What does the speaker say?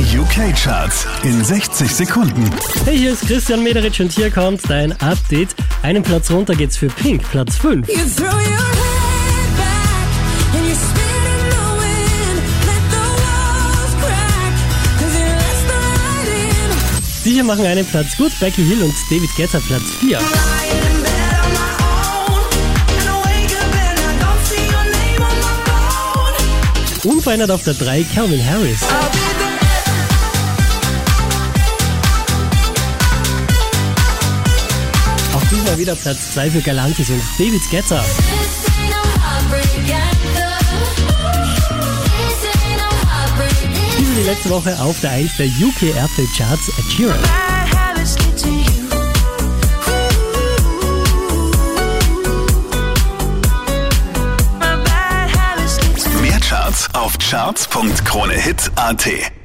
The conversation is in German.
Die UK-Charts in 60 Sekunden. Hey, hier ist Christian Mederitsch und hier kommt dein Update. Einen Platz runter geht's für Pink, Platz 5. You. Die hier machen einen Platz gut, Becky Hill und David Guetta Platz 4. Lying in bed on my own, and I wake up and I don't see your name on my phone. Unverändert auf der 3 Calvin Harris. Diesmal wieder Platz 2 für Galantis und David heartbreak Diese die letzte Woche auf der 1 der UK Airplay Charts Ed Sheeran. Mehr Charts auf charts.kronehit.at.